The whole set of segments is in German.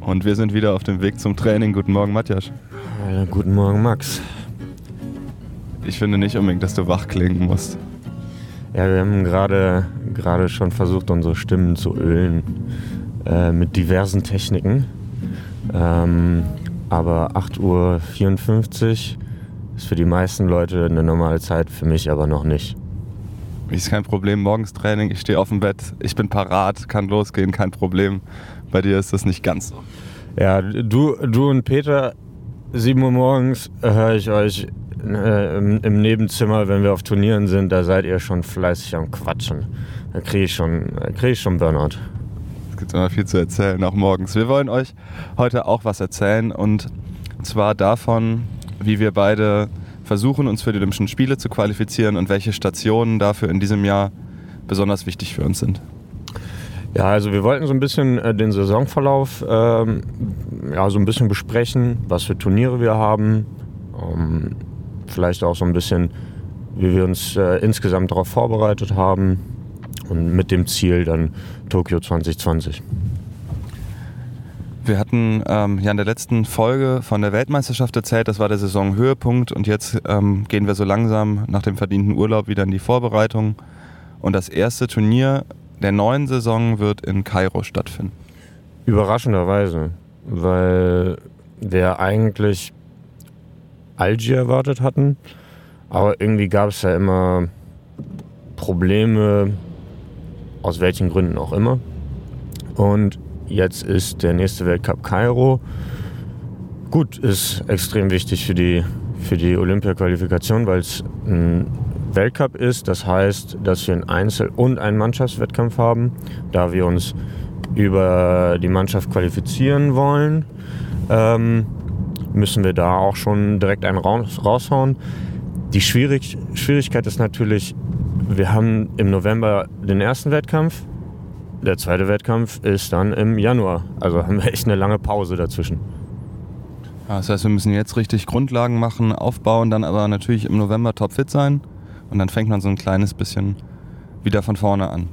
Und wir sind wieder auf dem Weg zum Training. Guten Morgen, Matthias. Ja, guten Morgen, Max. Ich finde nicht unbedingt, dass du wach klingen musst. Ja, wir haben gerade gerade schon versucht, unsere Stimmen zu ölen äh, mit diversen Techniken. Ähm, aber 8.54 Uhr ist für die meisten Leute eine normale Zeit, für mich aber noch nicht. Ist kein Problem, morgens Training, ich stehe auf dem Bett, ich bin parat, kann losgehen, kein Problem. Bei dir ist das nicht ganz so. Ja, du, du und Peter, 7 Uhr morgens höre ich euch äh, im, im, Nebenzimmer, wenn wir auf Turnieren sind, da seid ihr schon fleißig am Quatschen. Da kriege ich, schon, krieg ich schon Burnout. Es gibt immer viel zu erzählen, auch morgens. Wir wollen euch heute auch was erzählen und zwar davon, wie wir beide versuchen, uns für die Olympischen Spiele zu qualifizieren und welche Stationen dafür in diesem Jahr besonders wichtig für uns sind. Ja, also wir wollten so ein bisschen äh, den Saisonverlauf ähm, ja, so ein bisschen besprechen, was für Turniere wir haben, ähm, vielleicht auch so ein bisschen, wie wir uns äh, insgesamt darauf vorbereitet haben und mit dem Ziel dann Tokio 2020. Wir hatten ähm, ja in der letzten Folge von der Weltmeisterschaft erzählt, das war der Saisonhöhepunkt und jetzt ähm, gehen wir so langsam nach dem verdienten Urlaub wieder in die Vorbereitung. Und das erste Turnier der neuen Saison wird in Kairo stattfinden. Überraschenderweise, weil wir eigentlich Algier erwartet hatten, aber irgendwie gab es ja immer Probleme, aus welchen Gründen auch immer. Und Jetzt ist der nächste Weltcup Kairo. Gut, ist extrem wichtig für die, für die Olympia-Qualifikation, weil es ein Weltcup ist. Das heißt, dass wir einen Einzel- und einen Mannschaftswettkampf haben. Da wir uns über die Mannschaft qualifizieren wollen, ähm, müssen wir da auch schon direkt einen raushauen. Die Schwierig Schwierigkeit ist natürlich, wir haben im November den ersten Wettkampf, der zweite Wettkampf ist dann im Januar. Also haben wir echt eine lange Pause dazwischen. Ja, das heißt, wir müssen jetzt richtig Grundlagen machen, aufbauen, dann aber natürlich im November topfit sein. Und dann fängt man so ein kleines bisschen wieder von vorne an.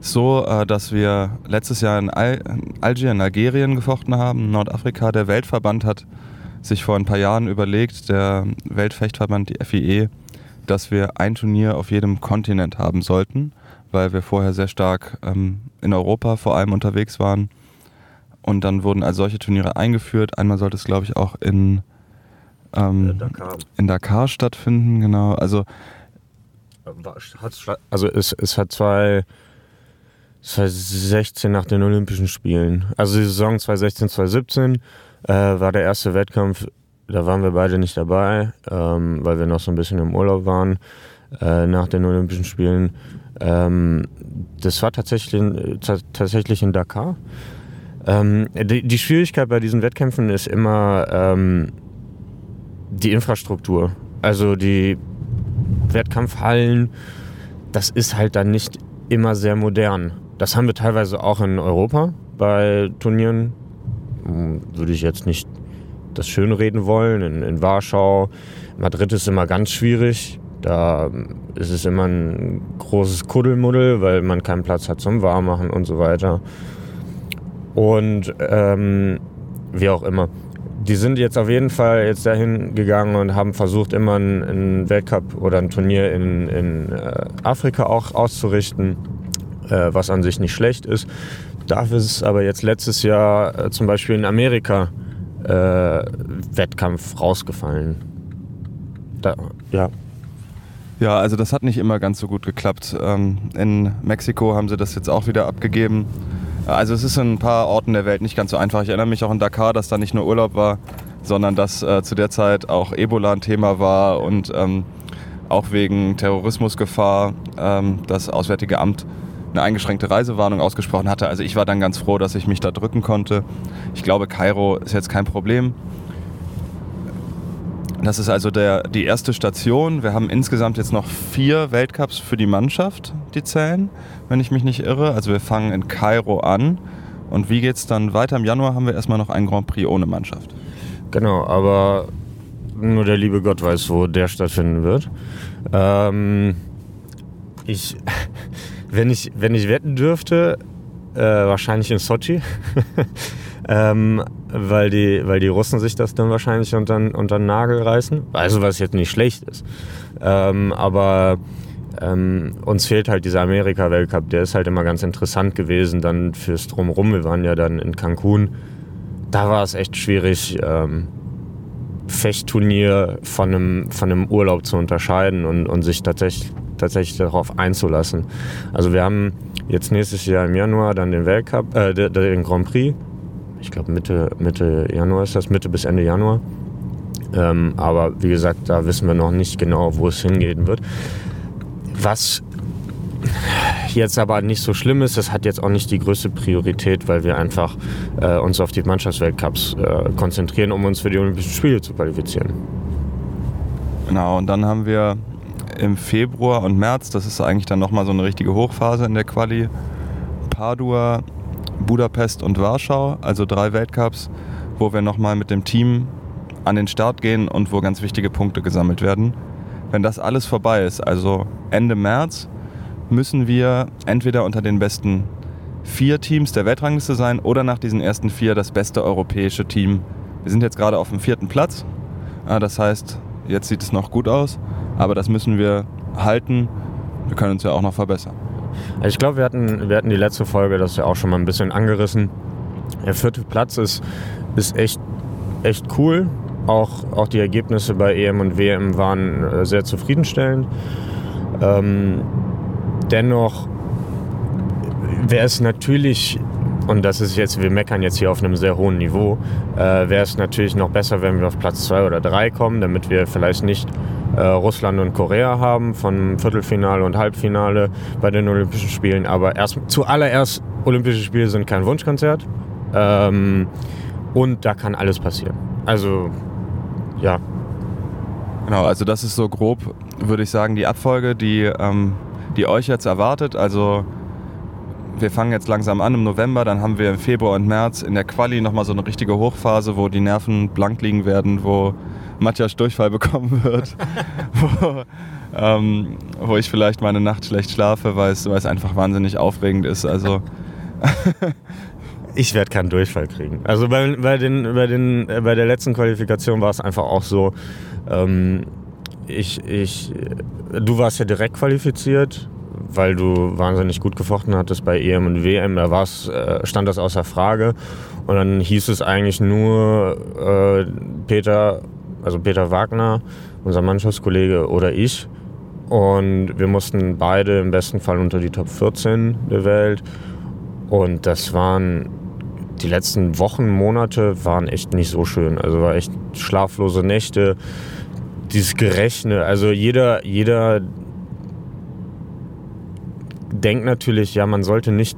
So, äh, dass wir letztes Jahr in, Al Algier, in Algerien gefochten haben, Nordafrika. Der Weltverband hat sich vor ein paar Jahren überlegt, der Weltfechtverband, die FIE, dass wir ein Turnier auf jedem Kontinent haben sollten weil wir vorher sehr stark ähm, in Europa vor allem unterwegs waren. Und dann wurden als solche Turniere eingeführt. Einmal sollte es, glaube ich, auch in, ähm, Dakar. in Dakar stattfinden, genau. Also, also es, es hat zwei, 2016 nach den Olympischen Spielen, also die Saison 2016, 2017 äh, war der erste Wettkampf, da waren wir beide nicht dabei, ähm, weil wir noch so ein bisschen im Urlaub waren äh, nach den Olympischen Spielen. Ähm, das war tatsächlich in, tatsächlich in Dakar. Ähm, die, die, Schwierigkeit bei diesen Wettkämpfen ist immer ähm, die Infrastruktur. Also die Wettkampfhallen, das ist halt dann nicht immer sehr modern. Das haben wir teilweise auch in Europa bei Turnieren. Hm, würde ich jetzt nicht das Schönreden wollen. In, in Warschau, Madrid ist immer ganz schwierig. Da ist es immer ein großes Kuddelmuddel, weil man keinen Platz hat zum Warmmachen und so weiter. Und ähm, wie auch immer. Die sind jetzt auf jeden Fall jetzt dahin gegangen und haben versucht, immer einen, Weltcup oder ein Turnier in, in äh, Afrika auch auszurichten, äh, was an sich nicht schlecht ist. Dafür ist aber jetzt letztes Jahr äh, zum Beispiel in Amerika äh, Wettkampf rausgefallen. Da, ja, ja, also das hat nicht immer ganz so gut geklappt. Ähm, in Mexiko haben sie das jetzt auch wieder abgegeben. Also es ist in ein paar Orten der Welt nicht ganz so einfach. Ich erinnere mich auch in Dakar, dass da nicht nur Urlaub war, sondern dass äh, zu der Zeit auch Ebola ein Thema war und ähm, auch wegen Terrorismusgefahr ähm, das Auswärtige Amt eine eingeschränkte Reisewarnung ausgesprochen hatte. Also ich war dann ganz froh, dass ich mich da drücken konnte. Ich glaube, Kairo ist jetzt kein Problem. Das ist also der, die erste Station. Wir haben insgesamt jetzt noch vier Weltcups für die Mannschaft, die zählen, wenn ich mich nicht irre. Also wir fangen in Kairo an. Und wie geht es dann weiter? Im Januar haben wir erstmal noch ein Grand Prix ohne Mannschaft. Genau, aber nur der liebe Gott weiß, wo der stattfinden wird. Ähm, ich, wenn, ich, wenn ich wetten dürfte, äh, wahrscheinlich in Sochi. ähm, weil, die, weil die Russen sich das dann wahrscheinlich unter, unter den Nagel reißen. Also was jetzt nicht schlecht ist. Ähm, aber ähm, uns fehlt halt dieser Amerika-Weltcup. Der ist halt immer ganz interessant gewesen dann fürs Drumherum. Wir waren ja dann in Cancun. Da war es echt schwierig, ähm, Fechtturnier von einem, von einem Urlaub zu unterscheiden und, und sich tatsächlich, tatsächlich darauf einzulassen. Also wir haben jetzt nächstes Jahr im Januar dann den Weltcup, äh, den Grand Prix. Ich glaube Mitte, Mitte Januar ist das, Mitte bis Ende Januar. Ähm, aber wie gesagt, da wissen wir noch nicht genau, wo es hingehen wird. Was jetzt aber nicht so schlimm ist, das hat jetzt auch nicht die größte Priorität, weil wir einfach äh, uns auf die Mannschaftsweltcups äh, konzentrieren, um uns für die Olympischen Spiele zu qualifizieren. Genau, und dann haben wir im Februar und März, das ist eigentlich dann nochmal so eine richtige Hochphase in der Quali, Padua, Budapest und Warschau, also drei Weltcups, wo wir nochmal mit dem Team an den Start gehen und wo ganz wichtige Punkte gesammelt werden. Wenn das alles vorbei ist, also Ende März, müssen wir entweder unter den besten vier Teams der Weltrangliste sein oder nach diesen ersten vier das beste europäische Team. Wir sind jetzt gerade auf dem vierten Platz. Das heißt, jetzt sieht es noch gut aus, aber das müssen wir halten. Wir können uns ja auch noch verbessern. Also ich glaube, wir hatten, wir hatten die letzte Folge das ja auch schon mal ein bisschen angerissen. Der vierte Platz ist, ist echt, echt cool. Auch, auch die Ergebnisse bei EM und WM waren äh, sehr zufriedenstellend. Ähm, dennoch wäre es natürlich, und das ist jetzt, wir meckern jetzt hier auf einem sehr hohen Niveau, äh, wäre es natürlich noch besser, wenn wir auf Platz zwei oder drei kommen, damit wir vielleicht nicht äh, Russland und Korea haben von Viertelfinale und Halbfinale bei den Olympischen Spielen. Aber erst, zuallererst, Olympische Spiele sind kein Wunschkonzert. Ähm, und da kann alles passieren. Also ja. Genau, also das ist so grob, würde ich sagen, die Abfolge, die, ähm, die euch jetzt erwartet. Also wir fangen jetzt langsam an im November, dann haben wir im Februar und März in der Quali nochmal so eine richtige Hochphase, wo die Nerven blank liegen werden, wo Matthias Durchfall bekommen wird, wo, ähm, wo ich vielleicht meine Nacht schlecht schlafe, weil es, einfach wahnsinnig aufregend ist. Also ich werde keinen Durchfall kriegen. Also bei, bei, den, bei, den, äh, bei der letzten Qualifikation war es einfach auch so, ähm, ich, ich, du warst ja direkt qualifiziert, weil du wahnsinnig gut gefochten hattest bei EM und WM. Da äh, stand das außer Frage. Und dann hieß es eigentlich nur äh, Peter, also Peter Wagner, unser Mannschaftskollege oder ich. Und wir mussten beide im besten Fall unter die Top 14 der Welt. Und das waren die letzten Wochen, Monate waren echt nicht so schön. Also war echt schlaflose Nächte, dieses Gerechne. Also jeder, jeder denkt natürlich, ja, man sollte nicht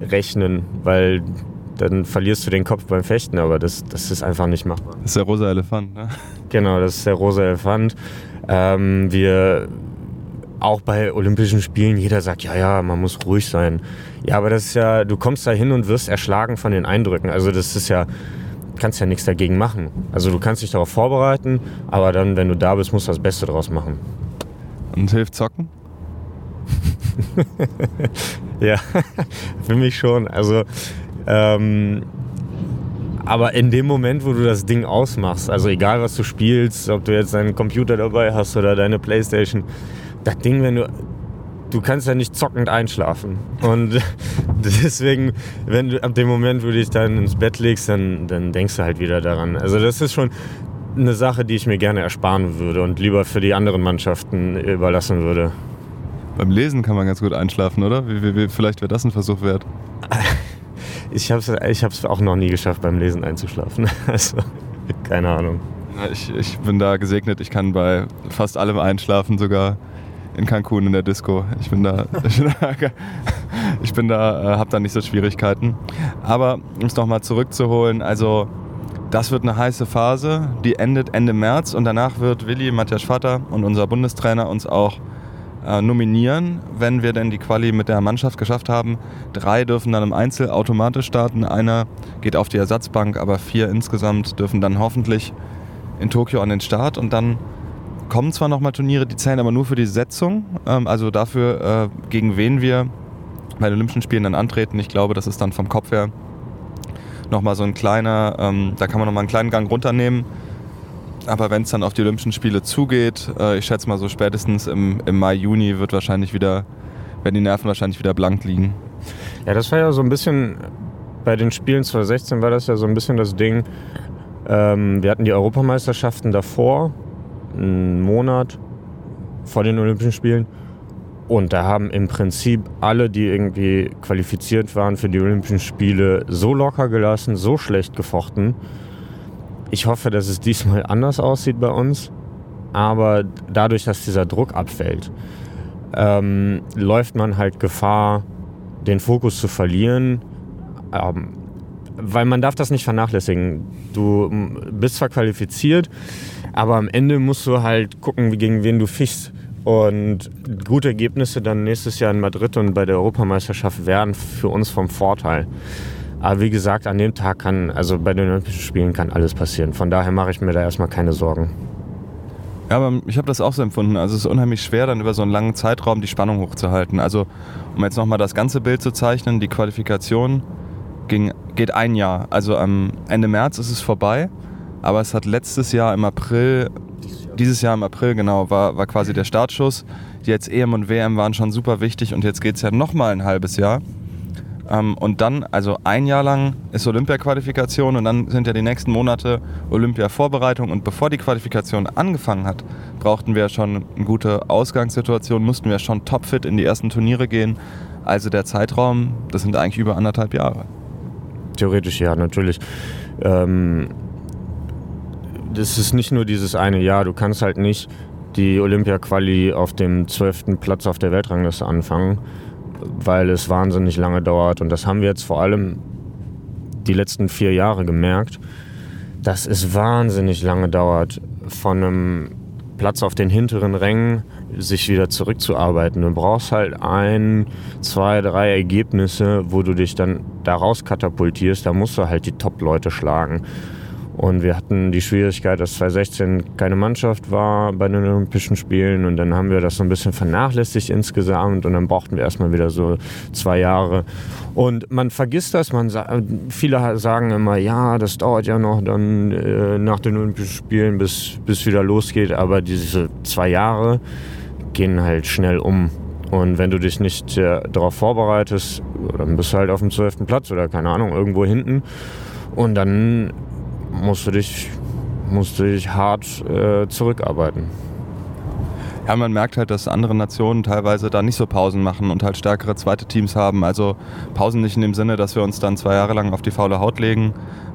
rechnen, weil dann verlierst du den Kopf beim Fechten, aber das, das ist einfach nicht machbar. Das ist der rosa Elefant, ne? Genau, das ist der rosa Elefant. Ähm, wir auch bei Olympischen Spielen, jeder sagt, ja, ja, man muss ruhig sein. Ja, aber das ist ja, du kommst da hin und wirst erschlagen von den Eindrücken. Also das ist ja, kannst ja nichts dagegen machen. Also du kannst dich darauf vorbereiten, aber dann, wenn du da bist, musst du das Beste draus machen. Und hilft zocken? ja, für mich schon. Also, ähm, aber in dem Moment, wo du das Ding ausmachst, also egal was du spielst, ob du jetzt deinen Computer dabei hast oder deine Playstation, das Ding, wenn du. Du kannst ja nicht zockend einschlafen. Und deswegen, wenn du ab dem Moment, wo du dich dann ins Bett legst, dann, dann denkst du halt wieder daran. Also, das ist schon eine Sache, die ich mir gerne ersparen würde und lieber für die anderen Mannschaften überlassen würde. Beim Lesen kann man ganz gut einschlafen, oder? Vielleicht wäre das ein Versuch wert. Ich habe es ich auch noch nie geschafft, beim Lesen einzuschlafen. Also, keine Ahnung. Ich, ich bin da gesegnet. Ich kann bei fast allem einschlafen, sogar in Cancun in der Disco. Ich bin da, ich bin da, ich bin da äh, habe da nicht so Schwierigkeiten. Aber um es nochmal zurückzuholen, also das wird eine heiße Phase, die endet Ende März und danach wird Willi, Matthias Vater und unser Bundestrainer uns auch äh, nominieren, wenn wir denn die Quali mit der Mannschaft geschafft haben. Drei dürfen dann im Einzel automatisch starten, einer geht auf die Ersatzbank, aber vier insgesamt dürfen dann hoffentlich in Tokio an den Start und dann kommen zwar nochmal Turniere, die zählen aber nur für die Setzung, ähm, also dafür, äh, gegen wen wir bei den Olympischen Spielen dann antreten. Ich glaube, das ist dann vom Kopf her nochmal so ein kleiner, ähm, da kann man nochmal einen kleinen Gang runternehmen. Aber wenn es dann auf die Olympischen Spiele zugeht, äh, ich schätze mal so spätestens im, im Mai, Juni wird wahrscheinlich wieder, werden die Nerven wahrscheinlich wieder blank liegen. Ja, das war ja so ein bisschen, bei den Spielen 2016 war das ja so ein bisschen das Ding, ähm, wir hatten die Europameisterschaften davor, einen Monat vor den Olympischen Spielen. Und da haben im Prinzip alle, die irgendwie qualifiziert waren für die Olympischen Spiele, so locker gelassen, so schlecht gefochten. Ich hoffe, dass es diesmal anders aussieht bei uns. Aber dadurch, dass dieser Druck abfällt, ähm, läuft man halt Gefahr, den Fokus zu verlieren. Ähm, weil man darf das nicht vernachlässigen. Du bist zwar qualifiziert, aber am Ende musst du halt gucken, gegen wen du fischst. Und gute Ergebnisse dann nächstes Jahr in Madrid und bei der Europameisterschaft werden für uns vom Vorteil. Aber wie gesagt, an dem Tag kann, also bei den Olympischen Spielen kann alles passieren. Von daher mache ich mir da erstmal keine Sorgen. Ja, aber ich habe das auch so empfunden. Also es ist unheimlich schwer, dann über so einen langen Zeitraum die Spannung hochzuhalten. Also um jetzt nochmal das ganze Bild zu zeichnen, die Qualifikation ging, geht ein Jahr. Also am Ende März ist es vorbei, aber es hat letztes Jahr im April dieses Jahr im April, genau, war, war quasi der Startschuss. Jetzt EM und WM waren schon super wichtig und jetzt geht es ja nochmal ein halbes Jahr. Ähm, und dann, also ein Jahr lang ist Olympia-Qualifikation und dann sind ja die nächsten Monate Olympia-Vorbereitung. Und bevor die Qualifikation angefangen hat, brauchten wir schon eine gute Ausgangssituation, mussten wir schon topfit in die ersten Turniere gehen. Also der Zeitraum, das sind eigentlich über anderthalb Jahre. Theoretisch ja, natürlich. Ähm, das ist nicht nur dieses eine Jahr. Du kannst halt nicht die Olympia-Quali auf dem zwölften Platz auf der Weltrangliste anfangen, weil es wahnsinnig lange dauert. Und das haben wir jetzt vor allem die letzten vier Jahre gemerkt, dass es wahnsinnig lange dauert, von einem Platz auf den hinteren Rängen sich wieder zurückzuarbeiten. Du brauchst halt ein, zwei, drei Ergebnisse, wo du dich dann daraus katapultierst. Da musst du halt die Top-Leute schlagen. Und wir hatten die Schwierigkeit, dass 2016 keine Mannschaft war bei den Olympischen Spielen und dann haben wir das so ein bisschen vernachlässigt insgesamt und dann brauchten wir erstmal wieder so zwei Jahre. Und man vergisst das, man viele sagen immer, ja, das dauert ja noch dann äh, nach den Olympischen Spielen, bis, bis wieder losgeht, aber diese zwei Jahre gehen halt schnell um. Und wenn du dich nicht äh, darauf vorbereitest, dann bist du halt auf dem zwölften Platz oder keine Ahnung, irgendwo hinten. Und dann musst du dich, musst du dich hart äh, zurückarbeiten. Ja, man merkt halt, dass andere Nationen teilweise da nicht so Pausen machen und halt stärkere zweite Teams haben. Also Pausen nicht in dem Sinne, dass wir uns dann zwei Jahre lang auf die faule Haut legen,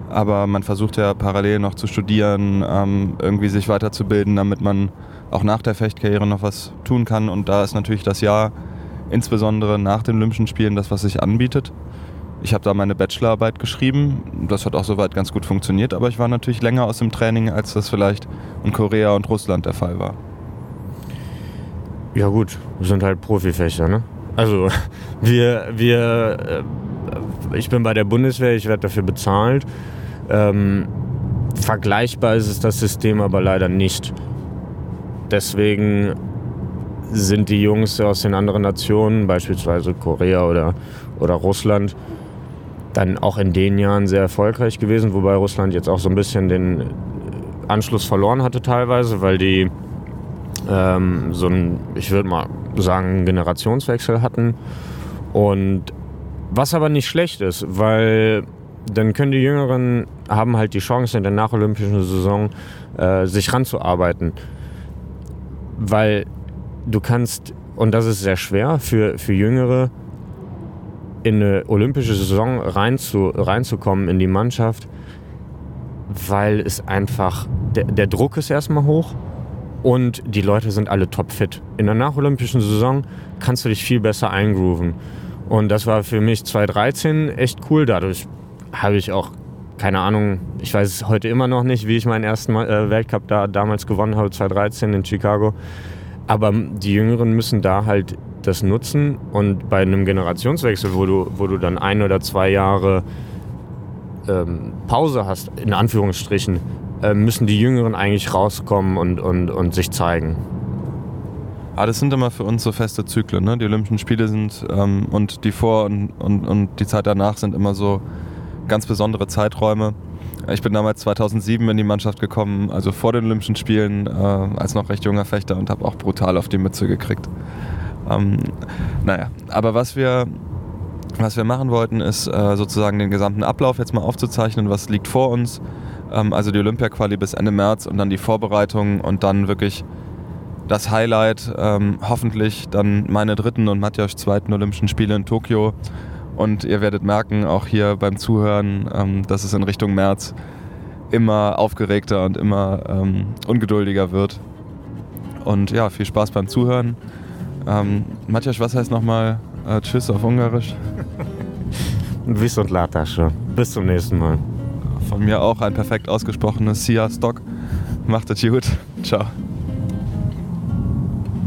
aber man versucht ja parallel noch zu studieren, ähm, irgendwie sich weiterzubilden, damit man auch nach der Fechtkarriere noch was tun kann. Und da ist natürlich das Jahr, insbesondere nach den Olympischen Spielen, das, was sich anbietet. Ich habe da meine Bachelorarbeit geschrieben. Das hat auch soweit ganz gut funktioniert, aber ich war natürlich länger aus dem Training, als das vielleicht in Korea und Russland der Fall war. Ja gut, wir sind halt Profifechter, ne? Also wir, wir, äh, ich bin bei der Bundeswehr, ich werde dafür bezahlt. Ähm, vergleichbar ist es das System aber leider nicht. Deswegen sind die Jungs aus den anderen Nationen, beispielsweise Korea oder, oder Russland, dann auch in den Jahren sehr erfolgreich gewesen, wobei Russland jetzt auch so ein bisschen den Anschluss verloren hatte teilweise, weil die ähm, so ein, ich würde mal sagen, Generationswechsel hatten. Und was aber nicht schlecht ist, weil dann können die Jüngeren haben halt die Chance in der nacholympischen Saison äh, sich ranzuarbeiten. Weil du kannst, und das ist sehr schwer für, für Jüngere, in eine olympische Saison reinzu, reinzukommen in die Mannschaft, weil es einfach, der, der Druck ist erstmal hoch und die Leute sind alle topfit. In der nacholympischen Saison kannst du dich viel besser eingrooven. Und das war für mich 2013 echt cool. Dadurch habe ich auch, keine Ahnung, ich weiß heute immer noch nicht, wie ich meinen ersten äh, Weltcup da damals gewonnen habe, 2013 in Chicago. Aber die Jüngeren müssen da halt das nutzen und bei einem Generationswechsel, wo du, wo du dann ein oder zwei Jahre ähm, Pause hast, in Anführungsstrichen, äh, müssen die Jüngeren eigentlich rauskommen und, und, und sich zeigen. Ah, das sind immer für uns so feste Zyklen. Ne? Die Olympischen Spiele sind ähm, und die vor und, und, und die Zeit danach sind immer so ganz besondere Zeiträume. Ich bin damals 2007 in die Mannschaft gekommen, also vor den Olympischen Spielen, äh, als noch recht junger Fechter und habe auch brutal auf die Mütze gekriegt. Ähm, naja, aber was wir, was wir machen wollten, ist äh, sozusagen den gesamten Ablauf jetzt mal aufzuzeichnen, was liegt vor uns. Ähm, also die Olympia-Quali bis Ende März und dann die Vorbereitung und dann wirklich das Highlight, ähm, hoffentlich dann meine dritten und Matjasch zweiten Olympischen Spiele in Tokio. Und ihr werdet merken, auch hier beim Zuhören, ähm, dass es in Richtung März immer aufgeregter und immer ähm, ungeduldiger wird. Und ja, viel Spaß beim Zuhören. Ähm, Matjasch, was heißt nochmal äh, Tschüss auf Ungarisch? Bis und Latasche. Bis zum nächsten Mal. Von mir auch ein perfekt ausgesprochenes Sia Stock. Macht es gut. Ciao.